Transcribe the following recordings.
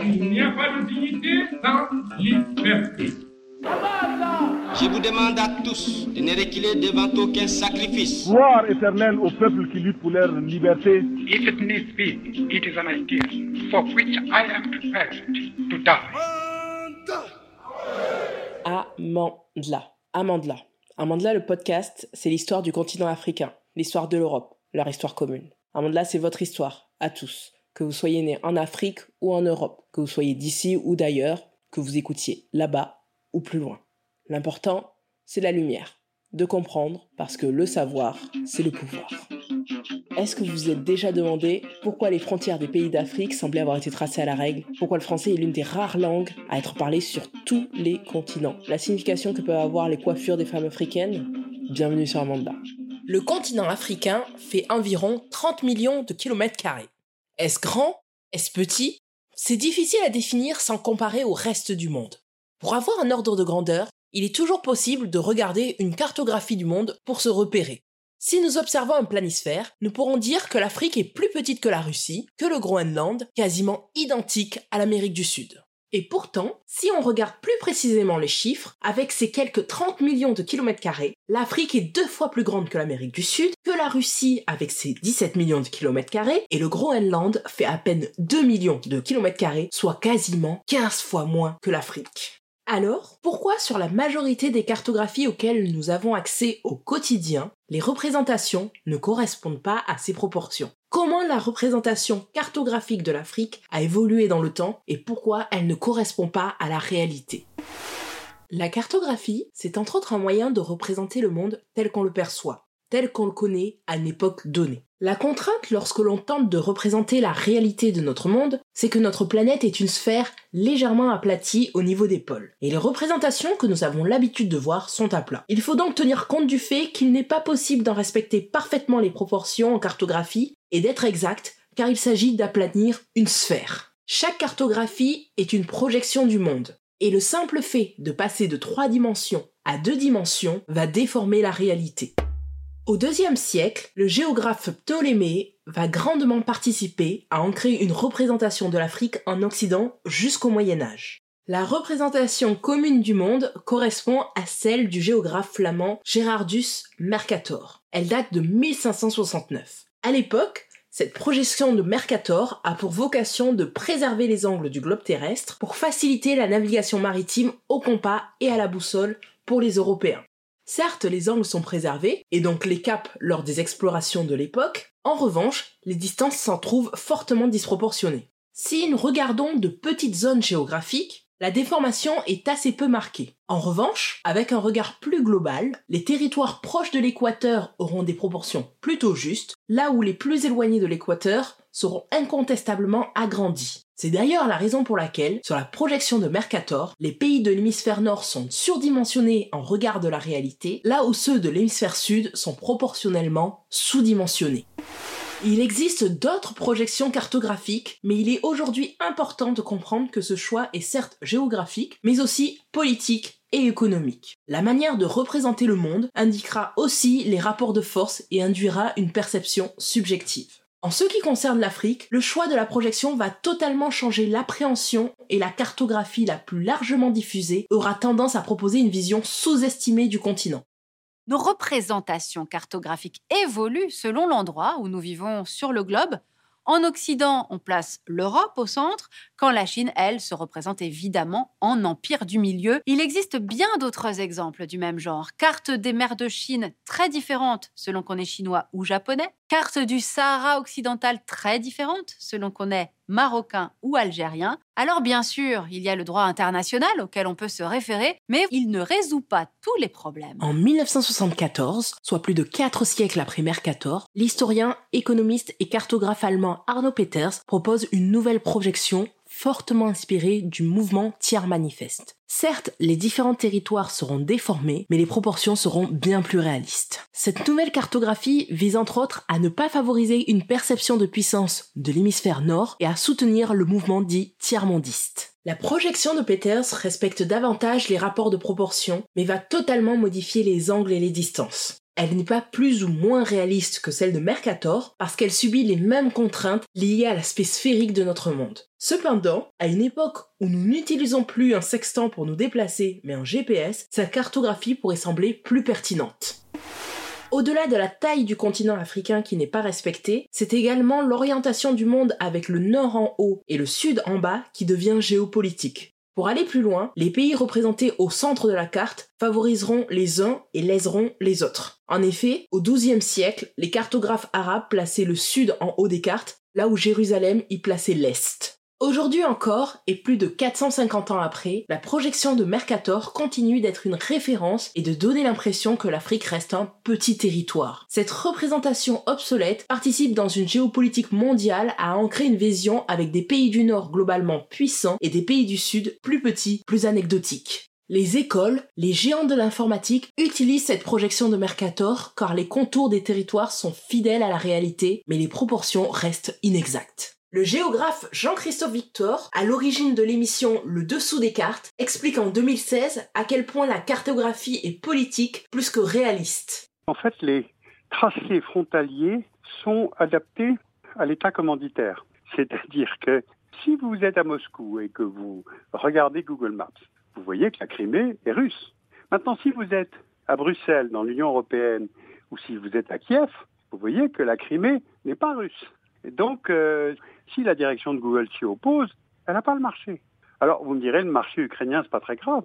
Il n'y a pas de dignité sans liberté. Je vous demande à tous de ne reculer devant aucun sacrifice. Gloire éternelle au peuple qui lutte pour leur liberté. If it needs be, it is an idea for which I am prepared to die. Amandla. Amandla. Amandla, le podcast, c'est l'histoire du continent africain, l'histoire de l'Europe, leur histoire commune. Amandla, c'est votre histoire, à tous. Que vous soyez né en Afrique ou en Europe, que vous soyez d'ici ou d'ailleurs, que vous écoutiez là-bas ou plus loin. L'important, c'est la lumière, de comprendre, parce que le savoir, c'est le pouvoir. Est-ce que vous vous êtes déjà demandé pourquoi les frontières des pays d'Afrique semblaient avoir été tracées à la règle? Pourquoi le français est l'une des rares langues à être parlée sur tous les continents? La signification que peuvent avoir les coiffures des femmes africaines? Bienvenue sur Amanda. Le continent africain fait environ 30 millions de kilomètres carrés. Est-ce grand? Est-ce petit? C'est difficile à définir sans comparer au reste du monde. Pour avoir un ordre de grandeur, il est toujours possible de regarder une cartographie du monde pour se repérer. Si nous observons un planisphère, nous pourrons dire que l'Afrique est plus petite que la Russie, que le Groenland, quasiment identique à l'Amérique du Sud. Et pourtant, si on regarde plus précisément les chiffres, avec ses quelques 30 millions de kilomètres carrés, l'Afrique est deux fois plus grande que l'Amérique du Sud, que la Russie avec ses 17 millions de kilomètres carrés, et le Groenland fait à peine 2 millions de kilomètres carrés, soit quasiment 15 fois moins que l'Afrique. Alors, pourquoi sur la majorité des cartographies auxquelles nous avons accès au quotidien, les représentations ne correspondent pas à ces proportions? Comment la représentation cartographique de l'Afrique a évolué dans le temps et pourquoi elle ne correspond pas à la réalité? La cartographie, c'est entre autres un moyen de représenter le monde tel qu'on le perçoit tel qu'on le connaît à une époque donnée. La contrainte lorsque l'on tente de représenter la réalité de notre monde, c'est que notre planète est une sphère légèrement aplatie au niveau des pôles, et les représentations que nous avons l'habitude de voir sont à plat. Il faut donc tenir compte du fait qu'il n'est pas possible d'en respecter parfaitement les proportions en cartographie et d'être exact, car il s'agit d'aplanir une sphère. Chaque cartographie est une projection du monde, et le simple fait de passer de trois dimensions à deux dimensions va déformer la réalité. Au deuxième siècle, le géographe Ptolémée va grandement participer à ancrer une représentation de l'Afrique en Occident jusqu'au Moyen Âge. La représentation commune du monde correspond à celle du géographe flamand Gerardus Mercator. Elle date de 1569. À l'époque, cette projection de Mercator a pour vocation de préserver les angles du globe terrestre pour faciliter la navigation maritime au compas et à la boussole pour les Européens. Certes, les angles sont préservés, et donc les caps lors des explorations de l'époque, en revanche, les distances s'en trouvent fortement disproportionnées. Si nous regardons de petites zones géographiques, la déformation est assez peu marquée. En revanche, avec un regard plus global, les territoires proches de l'équateur auront des proportions plutôt justes, là où les plus éloignés de l'équateur seront incontestablement agrandis. C'est d'ailleurs la raison pour laquelle, sur la projection de Mercator, les pays de l'hémisphère nord sont surdimensionnés en regard de la réalité, là où ceux de l'hémisphère sud sont proportionnellement sous-dimensionnés. Il existe d'autres projections cartographiques, mais il est aujourd'hui important de comprendre que ce choix est certes géographique, mais aussi politique et économique. La manière de représenter le monde indiquera aussi les rapports de force et induira une perception subjective. En ce qui concerne l'Afrique, le choix de la projection va totalement changer l'appréhension et la cartographie la plus largement diffusée aura tendance à proposer une vision sous-estimée du continent. Nos représentations cartographiques évoluent selon l'endroit où nous vivons sur le globe. En Occident, on place l'Europe au centre, quand la Chine, elle, se représente évidemment en empire du milieu. Il existe bien d'autres exemples du même genre. Carte des mers de Chine très différentes selon qu'on est chinois ou japonais. Carte du Sahara occidental très différente selon qu'on est marocain ou algérien. Alors bien sûr, il y a le droit international auquel on peut se référer, mais il ne résout pas tous les problèmes. En 1974, soit plus de 4 siècles après Mercator, l'historien, économiste et cartographe allemand Arno Peters propose une nouvelle projection fortement inspirée du mouvement tiers manifeste. Certes, les différents territoires seront déformés, mais les proportions seront bien plus réalistes. Cette nouvelle cartographie vise entre autres à ne pas favoriser une perception de puissance de l'hémisphère nord et à soutenir le mouvement dit tiers-mondiste. La projection de Peters respecte davantage les rapports de proportion, mais va totalement modifier les angles et les distances. Elle n'est pas plus ou moins réaliste que celle de Mercator parce qu'elle subit les mêmes contraintes liées à l'aspect sphérique de notre monde. Cependant, à une époque où nous n'utilisons plus un sextant pour nous déplacer mais un GPS, sa cartographie pourrait sembler plus pertinente. Au-delà de la taille du continent africain qui n'est pas respectée, c'est également l'orientation du monde avec le nord en haut et le sud en bas qui devient géopolitique. Pour aller plus loin, les pays représentés au centre de la carte favoriseront les uns et léseront les autres. En effet, au XIIe siècle, les cartographes arabes plaçaient le sud en haut des cartes, là où Jérusalem y plaçait l'est. Aujourd'hui encore, et plus de 450 ans après, la projection de Mercator continue d'être une référence et de donner l'impression que l'Afrique reste un petit territoire. Cette représentation obsolète participe dans une géopolitique mondiale à ancrer une vision avec des pays du Nord globalement puissants et des pays du Sud plus petits, plus anecdotiques. Les écoles, les géants de l'informatique utilisent cette projection de Mercator car les contours des territoires sont fidèles à la réalité, mais les proportions restent inexactes. Le géographe Jean-Christophe Victor, à l'origine de l'émission Le Dessous des cartes, explique en 2016 à quel point la cartographie est politique plus que réaliste. En fait, les tracés frontaliers sont adaptés à l'état commanditaire. C'est-à-dire que si vous êtes à Moscou et que vous regardez Google Maps, vous voyez que la Crimée est russe. Maintenant, si vous êtes à Bruxelles, dans l'Union européenne, ou si vous êtes à Kiev, vous voyez que la Crimée n'est pas russe. Donc, euh, si la direction de Google s'y oppose, elle n'a pas le marché. Alors, vous me direz, le marché ukrainien, c'est pas très grave.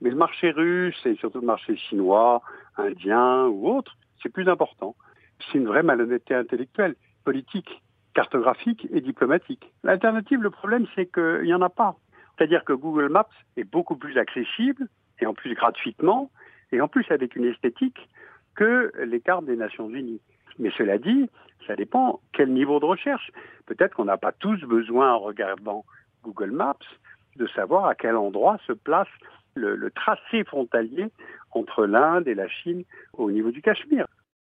Mais le marché russe et surtout le marché chinois, indien ou autre, c'est plus important. C'est une vraie malhonnêteté intellectuelle, politique, cartographique et diplomatique. L'alternative, le problème, c'est qu'il n'y en a pas. C'est-à-dire que Google Maps est beaucoup plus accessible, et en plus gratuitement, et en plus avec une esthétique que les cartes des Nations Unies. Mais cela dit, ça dépend quel niveau de recherche. Peut-être qu'on n'a pas tous besoin, en regardant Google Maps, de savoir à quel endroit se place le, tracé frontalier entre l'Inde et la Chine au niveau du Cachemire.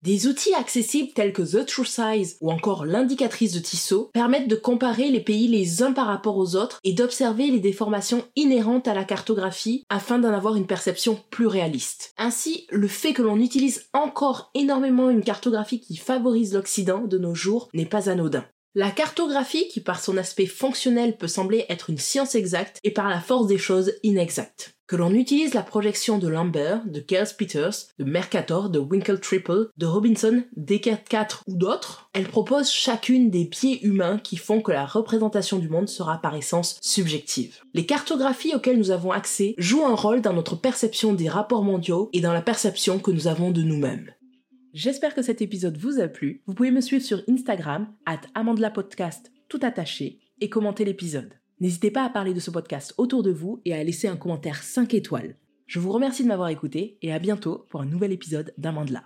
Des outils accessibles tels que The True Size ou encore l'indicatrice de Tissot permettent de comparer les pays les uns par rapport aux autres et d'observer les déformations inhérentes à la cartographie afin d'en avoir une perception plus réaliste. Ainsi, le fait que l'on utilise encore énormément une cartographie qui favorise l'Occident de nos jours n'est pas anodin. La cartographie, qui par son aspect fonctionnel peut sembler être une science exacte, est par la force des choses inexacte. Que l'on utilise la projection de Lambert, de Kels Peters, de Mercator, de Winkle Triple, de Robinson, Descartes 4 ou d'autres, elle propose chacune des biais humains qui font que la représentation du monde sera par essence subjective. Les cartographies auxquelles nous avons accès jouent un rôle dans notre perception des rapports mondiaux et dans la perception que nous avons de nous-mêmes. J'espère que cet épisode vous a plu. Vous pouvez me suivre sur Instagram, at Podcast, tout attaché, et commenter l'épisode. N'hésitez pas à parler de ce podcast autour de vous et à laisser un commentaire 5 étoiles. Je vous remercie de m'avoir écouté et à bientôt pour un nouvel épisode d'Amandla.